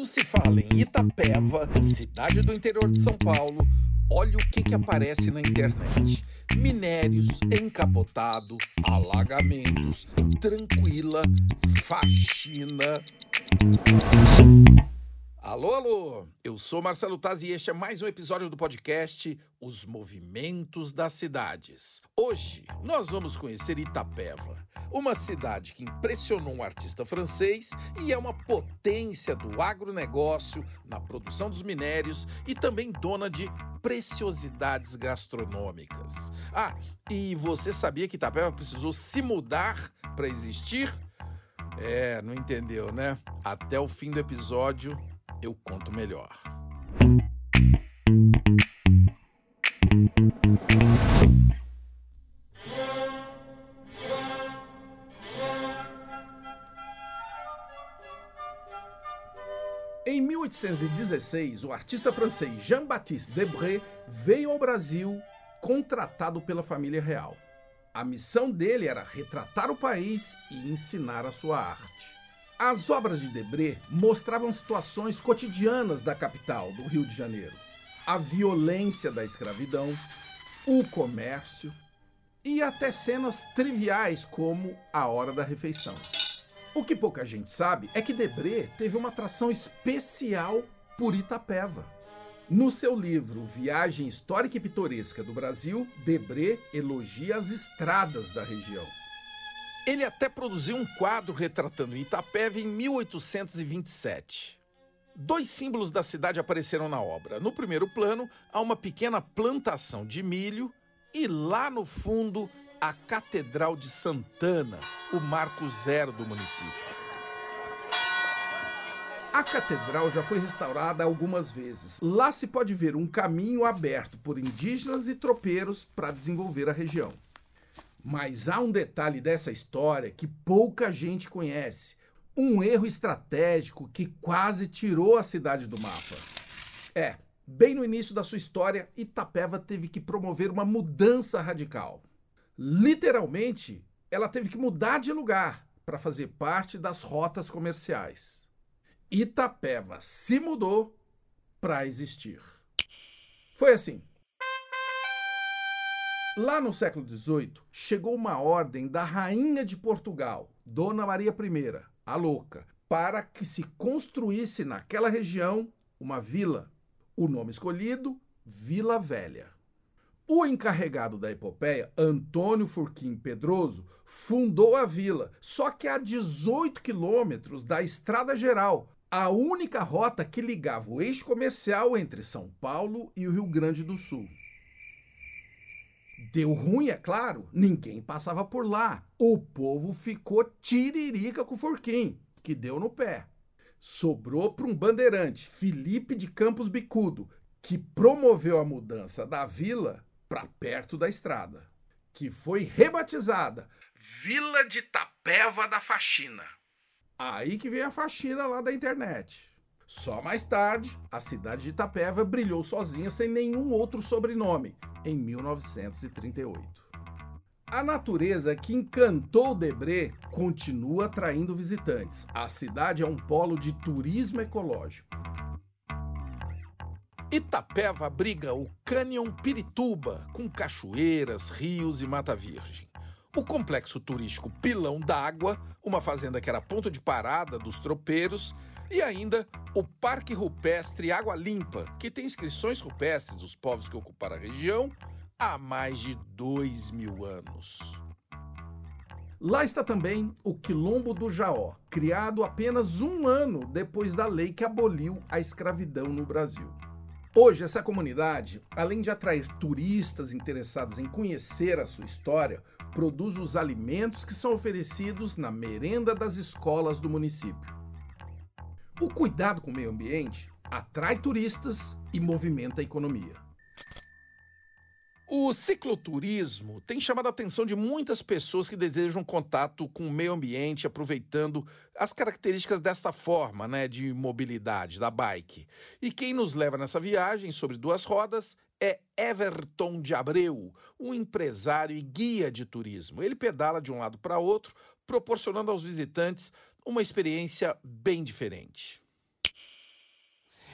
Quando se fala em Itapeva, cidade do interior de São Paulo, olha o que, que aparece na internet: minérios, encapotado, alagamentos, tranquila, faxina. Alô, alô! Eu sou Marcelo Taz e este é mais um episódio do podcast Os Movimentos das Cidades. Hoje nós vamos conhecer Itapeva, uma cidade que impressionou um artista francês e é uma potência do agronegócio na produção dos minérios e também dona de preciosidades gastronômicas. Ah, e você sabia que Itapeva precisou se mudar para existir? É, não entendeu, né? Até o fim do episódio eu conto melhor. Em 1816, o artista francês Jean-Baptiste Debré veio ao Brasil contratado pela família real. A missão dele era retratar o país e ensinar a sua arte. As obras de Debré mostravam situações cotidianas da capital, do Rio de Janeiro. A violência da escravidão, o comércio e até cenas triviais como a hora da refeição. O que pouca gente sabe é que Debré teve uma atração especial por Itapeva. No seu livro Viagem Histórica e Pitoresca do Brasil, Debré elogia as estradas da região. Ele até produziu um quadro retratando Itapeva em 1827. Dois símbolos da cidade apareceram na obra. No primeiro plano, há uma pequena plantação de milho e lá no fundo, a Catedral de Santana, o marco zero do município. A catedral já foi restaurada algumas vezes. Lá se pode ver um caminho aberto por indígenas e tropeiros para desenvolver a região. Mas há um detalhe dessa história que pouca gente conhece. Um erro estratégico que quase tirou a cidade do mapa. É, bem no início da sua história, Itapeva teve que promover uma mudança radical. Literalmente, ela teve que mudar de lugar para fazer parte das rotas comerciais. Itapeva se mudou para existir. Foi assim. Lá no século XVIII, chegou uma ordem da Rainha de Portugal, Dona Maria I, a Louca, para que se construísse naquela região uma vila. O nome escolhido, Vila Velha. O encarregado da epopeia, Antônio Furquim Pedroso, fundou a vila, só que a 18 quilômetros da Estrada Geral, a única rota que ligava o eixo comercial entre São Paulo e o Rio Grande do Sul. Deu ruim, é claro, ninguém passava por lá. O povo ficou tiririca com o Forquim, que deu no pé. Sobrou para um bandeirante, Felipe de Campos Bicudo, que promoveu a mudança da vila para perto da estrada, que foi rebatizada Vila de Tapeva da Faxina. Aí que vem a faxina lá da internet. Só mais tarde, a cidade de Itapeva brilhou sozinha sem nenhum outro sobrenome, em 1938. A natureza que encantou Debré continua atraindo visitantes. A cidade é um polo de turismo ecológico. Itapeva abriga o Cânion Pirituba, com cachoeiras, rios e mata virgem. O complexo turístico Pilão d'Água, uma fazenda que era ponto de parada dos tropeiros, e ainda o Parque Rupestre Água Limpa, que tem inscrições rupestres dos povos que ocuparam a região há mais de dois mil anos. Lá está também o Quilombo do Jaó, criado apenas um ano depois da lei que aboliu a escravidão no Brasil. Hoje, essa comunidade, além de atrair turistas interessados em conhecer a sua história, produz os alimentos que são oferecidos na merenda das escolas do município. O cuidado com o meio ambiente atrai turistas e movimenta a economia. O cicloturismo tem chamado a atenção de muitas pessoas que desejam contato com o meio ambiente, aproveitando as características desta forma né, de mobilidade, da bike. E quem nos leva nessa viagem sobre duas rodas é Everton de Abreu, um empresário e guia de turismo. Ele pedala de um lado para outro, proporcionando aos visitantes uma experiência bem diferente.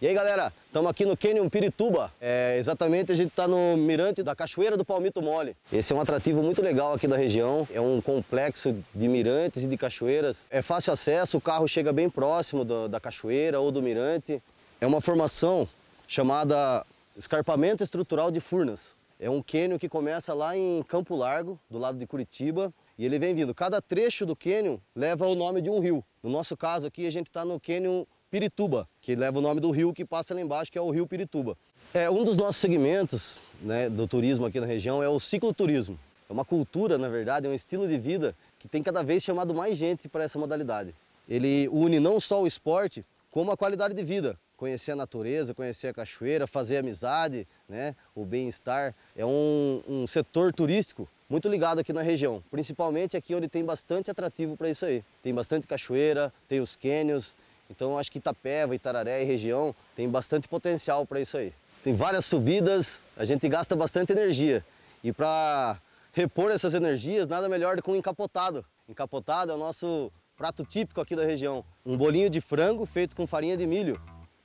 E aí galera, estamos aqui no Canyon Pirituba. É, exatamente a gente está no mirante da Cachoeira do Palmito Mole. Esse é um atrativo muito legal aqui da região. É um complexo de mirantes e de cachoeiras. É fácil acesso, o carro chega bem próximo do, da cachoeira ou do mirante. É uma formação chamada Escarpamento Estrutural de Furnas. É um cânion que começa lá em Campo Largo, do lado de Curitiba, e ele vem vindo. Cada trecho do cânion leva o nome de um rio. No nosso caso aqui, a gente está no cânion Pirituba, que leva o nome do rio que passa lá embaixo, que é o Rio Pirituba. É, um dos nossos segmentos né, do turismo aqui na região é o cicloturismo. É uma cultura, na verdade, é um estilo de vida que tem cada vez chamado mais gente para essa modalidade. Ele une não só o esporte, como a qualidade de vida. Conhecer a natureza, conhecer a cachoeira, fazer amizade, né, o bem-estar. É um, um setor turístico muito ligado aqui na região, principalmente aqui onde tem bastante atrativo para isso aí. Tem bastante cachoeira, tem os cânions, então acho que Itapeva, Itararé e região tem bastante potencial para isso aí. Tem várias subidas, a gente gasta bastante energia. E para repor essas energias, nada melhor do que um encapotado. Encapotado é o nosso prato típico aqui da região. Um bolinho de frango feito com farinha de milho.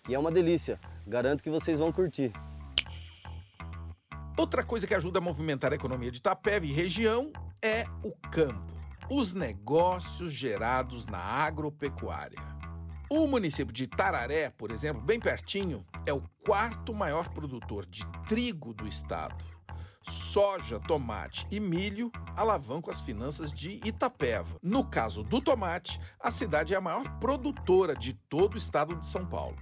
E é uma delícia. Garanto que vocês vão curtir. Outra coisa que ajuda a movimentar a economia de Itapeva e região é o campo. Os negócios gerados na agropecuária. O município de Tararé, por exemplo, bem pertinho, é o quarto maior produtor de trigo do estado. Soja, tomate e milho alavancam as finanças de Itapeva. No caso do tomate, a cidade é a maior produtora de todo o estado de São Paulo.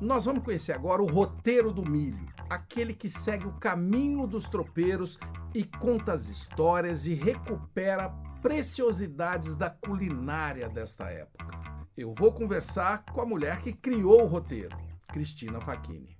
Nós vamos conhecer agora o roteiro do milho, aquele que segue o caminho dos tropeiros e conta as histórias e recupera preciosidades da culinária desta época. Eu vou conversar com a mulher que criou o roteiro, Cristina Facchini.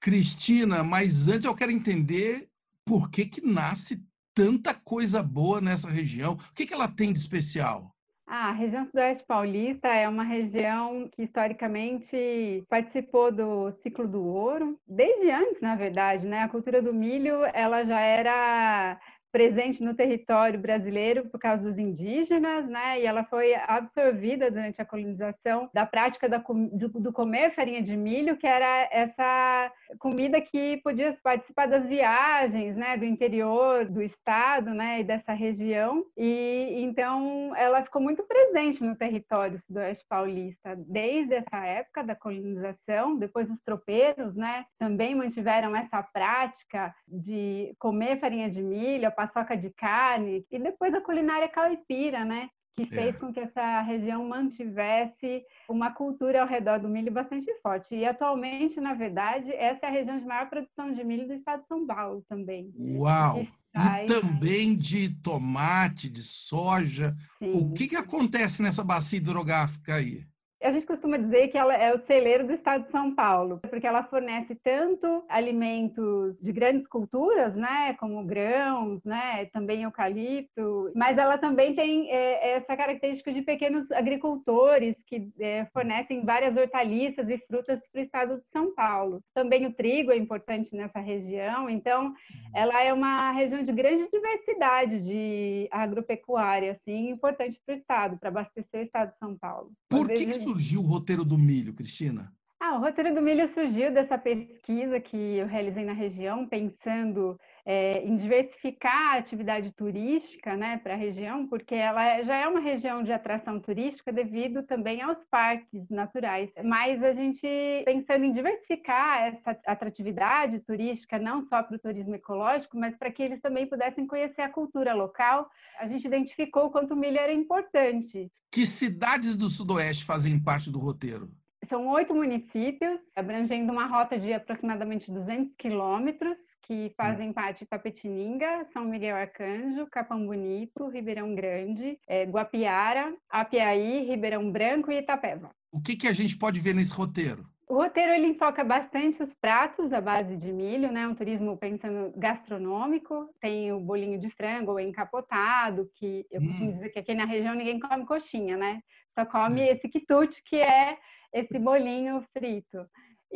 Cristina, mas antes eu quero entender por que que nasce tanta coisa boa nessa região. O que, que ela tem de especial? Ah, a região Sudoeste Paulista é uma região que historicamente participou do ciclo do ouro, desde antes, na verdade, né? A cultura do milho, ela já era presente no território brasileiro por causa dos indígenas, né? E ela foi absorvida durante a colonização da prática da, do, do, comer farinha de milho, que era essa comida que podia participar das viagens, né? Do interior do estado, né? E dessa região. E então ela ficou muito presente no território sudoeste paulista desde essa época da colonização. Depois os tropeiros, né? Também mantiveram essa prática de comer farinha de milho, a paçoca de carne, e depois a culinária caipira, né? que é. fez é. com que essa região mantivesse uma cultura ao redor do milho bastante forte. E atualmente, na verdade, essa é a região de maior produção de milho do estado de São Paulo também. Uau! E, e também de tomate, de soja. Sim. O que, que acontece nessa bacia hidrográfica aí? A gente costuma dizer que ela é o celeiro do estado de São Paulo, porque ela fornece tanto alimentos de grandes culturas, né, como grãos, né, também eucalipto, mas ela também tem é, essa característica de pequenos agricultores que é, fornecem várias hortaliças e frutas para o estado de São Paulo. Também o trigo é importante nessa região, então uhum. ela é uma região de grande diversidade de agropecuária, assim, importante para o estado, para abastecer o estado de São Paulo. Por que, que surgiu o roteiro do milho, Cristina? Ah, o roteiro do milho surgiu dessa pesquisa que eu realizei na região, pensando é, em diversificar a atividade turística né, para a região, porque ela é, já é uma região de atração turística devido também aos parques naturais. Mas a gente, pensando em diversificar essa atratividade turística, não só para o turismo ecológico, mas para que eles também pudessem conhecer a cultura local, a gente identificou o quanto o milho era importante. Que cidades do Sudoeste fazem parte do roteiro? São oito municípios, abrangendo uma rota de aproximadamente 200 quilômetros, que fazem parte de Tapetininga, São Miguel Arcanjo, Capão Bonito, Ribeirão Grande, é, Guapiara, Apiaí, Ribeirão Branco e Itapeva. O que, que a gente pode ver nesse roteiro? O roteiro ele enfoca bastante os pratos à base de milho, né? Um turismo pensando gastronômico. Tem o bolinho de frango encapotado, que eu hum. costumo dizer que aqui na região ninguém come coxinha, né? Só come hum. esse quitute, que é esse bolinho frito.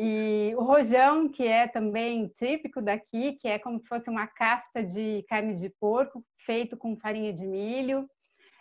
E o rojão, que é também típico daqui, que é como se fosse uma cafta de carne de porco feito com farinha de milho.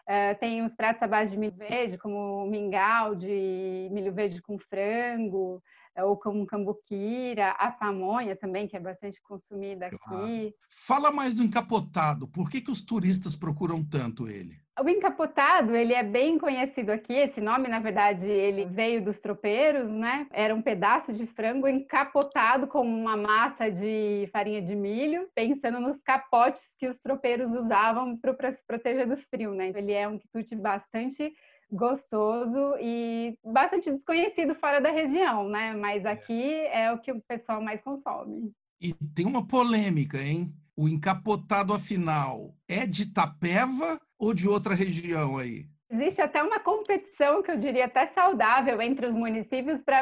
Uh, tem os pratos à base de milho verde, como mingau de milho verde com frango, uh, ou como cambuquira, a pamonha também, que é bastante consumida aqui. Fala mais do encapotado. Por que, que os turistas procuram tanto ele? O encapotado, ele é bem conhecido aqui. Esse nome, na verdade, ele veio dos tropeiros, né? Era um pedaço de frango encapotado com uma massa de farinha de milho, pensando nos capotes que os tropeiros usavam para se proteger do frio, né? Ele é um quitute bastante gostoso e bastante desconhecido fora da região, né? Mas é. aqui é o que o pessoal mais consome. E tem uma polêmica, hein? O encapotado, afinal, é de Itapeva ou de outra região aí? Existe até uma competição que eu diria até saudável entre os municípios para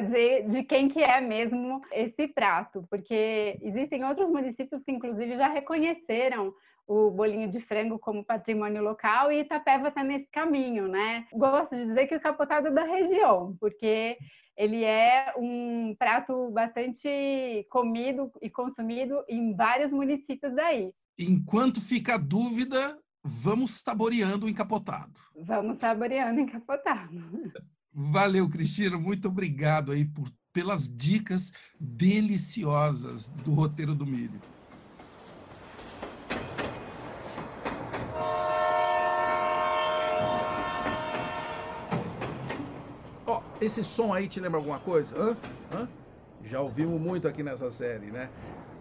dizer de quem que é mesmo esse prato, porque existem outros municípios que inclusive já reconheceram o bolinho de frango como patrimônio local e Itapeva está nesse caminho, né? Gosto de dizer que o capotado é da região, porque ele é um prato bastante comido e consumido em vários municípios daí. Enquanto fica a dúvida, vamos saboreando o encapotado. Vamos saboreando o encapotado. Valeu, Cristina. Muito obrigado aí por, pelas dicas deliciosas do roteiro do milho. Esse som aí te lembra alguma coisa? Hã? Hã? Já ouvimos muito aqui nessa série, né?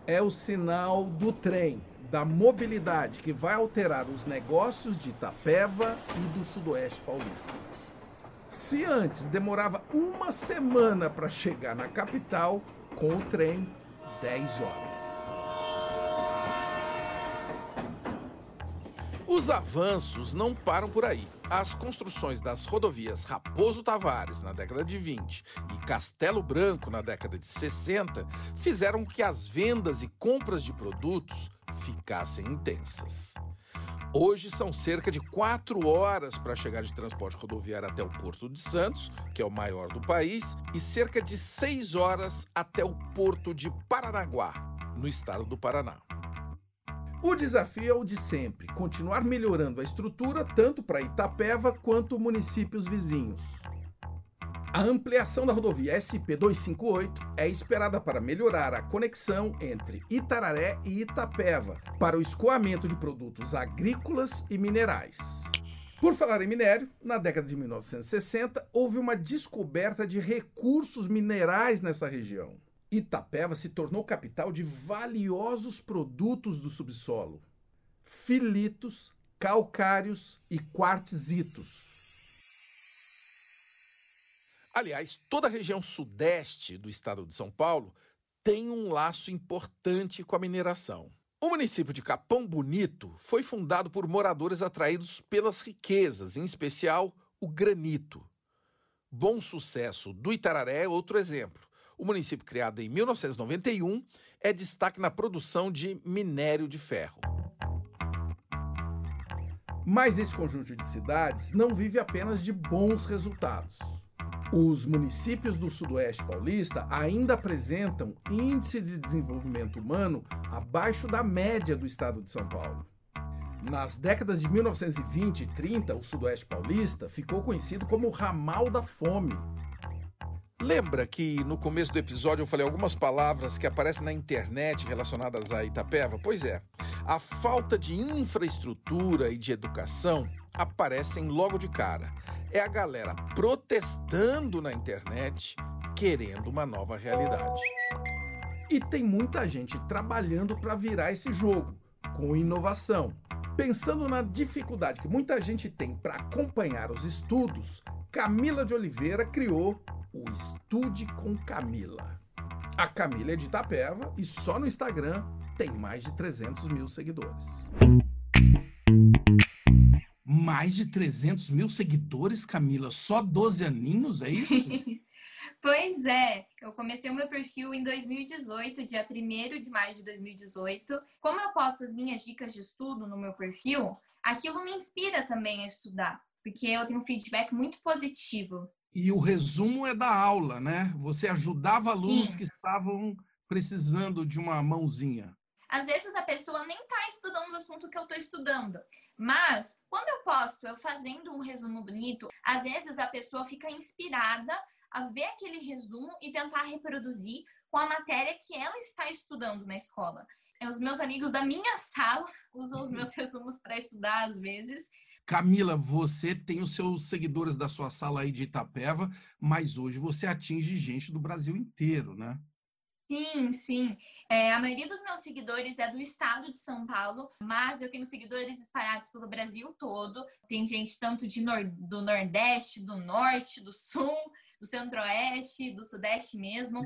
É o sinal do trem da mobilidade que vai alterar os negócios de Itapeva e do Sudoeste Paulista. Se antes demorava uma semana para chegar na capital, com o trem, 10 horas. Os avanços não param por aí. As construções das rodovias Raposo Tavares na década de 20 e Castelo Branco na década de 60 fizeram que as vendas e compras de produtos ficassem intensas. Hoje são cerca de quatro horas para chegar de transporte rodoviário até o Porto de Santos, que é o maior do país, e cerca de seis horas até o Porto de Paranaguá, no estado do Paraná. O desafio é o de sempre: continuar melhorando a estrutura tanto para Itapeva quanto municípios vizinhos. A ampliação da rodovia SP-258 é esperada para melhorar a conexão entre Itararé e Itapeva para o escoamento de produtos agrícolas e minerais. Por falar em minério, na década de 1960 houve uma descoberta de recursos minerais nessa região. Itapeva se tornou capital de valiosos produtos do subsolo: filitos, calcários e quartzitos. Aliás, toda a região sudeste do estado de São Paulo tem um laço importante com a mineração. O município de Capão Bonito foi fundado por moradores atraídos pelas riquezas, em especial o granito. Bom Sucesso do Itararé é outro exemplo. O município, criado em 1991, é destaque na produção de minério de ferro. Mas esse conjunto de cidades não vive apenas de bons resultados. Os municípios do Sudoeste Paulista ainda apresentam índice de desenvolvimento humano abaixo da média do estado de São Paulo. Nas décadas de 1920 e 30, o Sudoeste Paulista ficou conhecido como o ramal da fome. Lembra que no começo do episódio eu falei algumas palavras que aparecem na internet relacionadas a Itapeva? Pois é, a falta de infraestrutura e de educação aparecem logo de cara é a galera protestando na internet, querendo uma nova realidade. E tem muita gente trabalhando para virar esse jogo, com inovação. Pensando na dificuldade que muita gente tem para acompanhar os estudos, Camila de Oliveira criou o Estude com Camila. A Camila é de Itapeva e só no Instagram tem mais de 300 mil seguidores mais de 300 mil seguidores, Camila. Só 12 aninhos, é isso? pois é. Eu comecei o meu perfil em 2018, dia 1 de maio de 2018. Como eu posto as minhas dicas de estudo no meu perfil, aquilo me inspira também a estudar, porque eu tenho um feedback muito positivo. E o resumo é da aula, né? Você ajudava alunos Sim. que estavam precisando de uma mãozinha. Às vezes a pessoa nem está estudando o assunto que eu estou estudando, mas quando eu posto eu fazendo um resumo bonito, às vezes a pessoa fica inspirada a ver aquele resumo e tentar reproduzir com a matéria que ela está estudando na escola. Os meus amigos da minha sala usam os meus resumos para estudar às vezes. Camila, você tem os seus seguidores da sua sala aí de Itapeva, mas hoje você atinge gente do Brasil inteiro, né? Sim, sim. É, a maioria dos meus seguidores é do estado de São Paulo, mas eu tenho seguidores espalhados pelo Brasil todo. Tem gente tanto de nor do Nordeste, do Norte, do Sul, do Centro-Oeste, do Sudeste mesmo.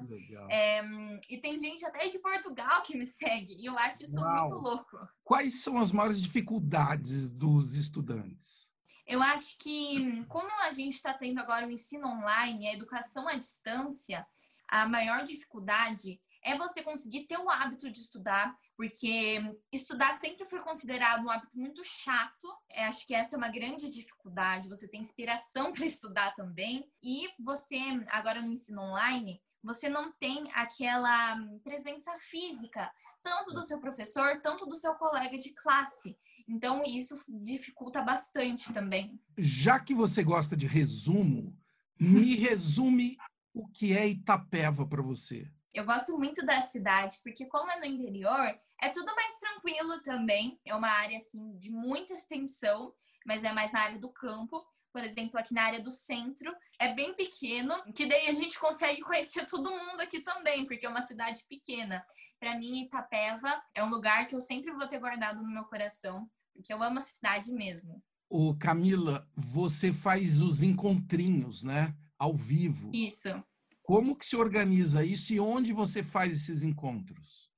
É, e tem gente até de Portugal que me segue, e eu acho isso Uau. muito louco. Quais são as maiores dificuldades dos estudantes? Eu acho que, como a gente está tendo agora o ensino online, a educação à distância, a maior dificuldade é você conseguir ter o hábito de estudar, porque estudar sempre foi considerado um hábito muito chato. Eu acho que essa é uma grande dificuldade. Você tem inspiração para estudar também. E você, agora no ensino online, você não tem aquela presença física, tanto do seu professor, tanto do seu colega de classe. Então, isso dificulta bastante também. Já que você gosta de resumo, me resume o que é Itapeva para você? Eu gosto muito da cidade, porque como é no interior, é tudo mais tranquilo também. É uma área assim de muita extensão, mas é mais na área do campo. Por exemplo, aqui na área do centro, é bem pequeno, que daí a gente consegue conhecer todo mundo aqui também, porque é uma cidade pequena. Para mim, Itapeva é um lugar que eu sempre vou ter guardado no meu coração, porque eu amo a cidade mesmo. Ô, Camila, você faz os encontrinhos, né? Ao vivo. Isso. Como que se organiza isso e onde você faz esses encontros?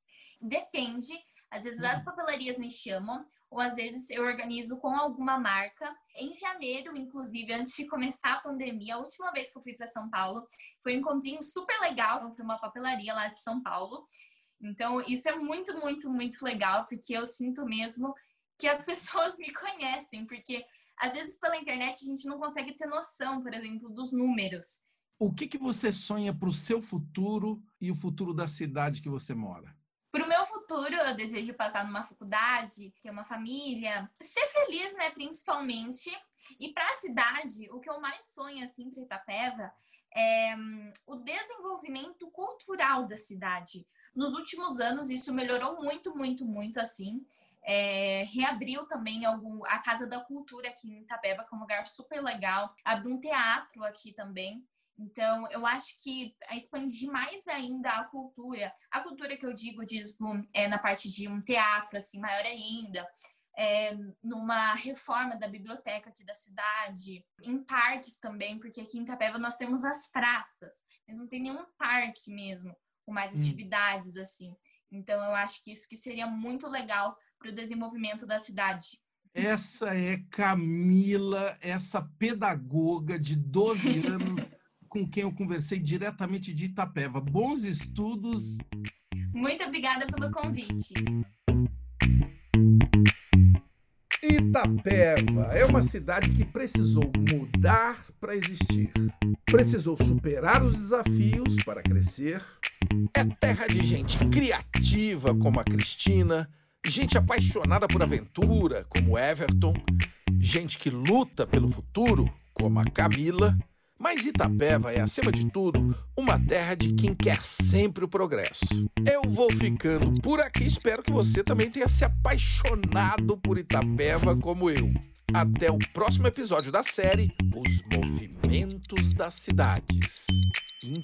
Depende. Às vezes as hum. papelarias me chamam, ou às vezes eu organizo com alguma marca. Em janeiro, inclusive, antes de começar a pandemia, a última vez que eu fui para São Paulo, foi um encontrinho super legal, foi uma papelaria lá de São Paulo. Então, isso é muito, muito, muito legal, porque eu sinto mesmo que as pessoas me conhecem, porque às vezes pela internet a gente não consegue ter noção, por exemplo, dos números. O que, que você sonha para o seu futuro e o futuro da cidade que você mora? Para o meu futuro, eu desejo passar numa faculdade, ter uma família, ser feliz, né, principalmente. E para a cidade, o que eu mais sonho, assim, para Itapeva, é um, o desenvolvimento cultural da cidade. Nos últimos anos, isso melhorou muito, muito, muito, assim. É, reabriu também algum, a Casa da Cultura aqui em Itapeva, que é um lugar super legal. Abriu um teatro aqui também. Então, eu acho que expandir mais ainda a cultura, a cultura que eu digo, diz é na parte de um teatro, assim, maior ainda, é, numa reforma da biblioteca aqui da cidade, em parques também, porque aqui em Itapeva nós temos as praças, mas não tem nenhum parque mesmo, com mais hum. atividades, assim. Então, eu acho que isso que seria muito legal para o desenvolvimento da cidade. Essa é Camila, essa pedagoga de 12 anos com quem eu conversei diretamente de Itapeva. Bons estudos. Muito obrigada pelo convite. Itapeva é uma cidade que precisou mudar para existir. Precisou superar os desafios para crescer. É terra de gente criativa como a Cristina, gente apaixonada por aventura como Everton, gente que luta pelo futuro como a Camila mas Itapeva é, acima de tudo, uma terra de quem quer sempre o progresso. Eu vou ficando por aqui, espero que você também tenha se apaixonado por Itapeva como eu. Até o próximo episódio da série Os Movimentos das Cidades. Em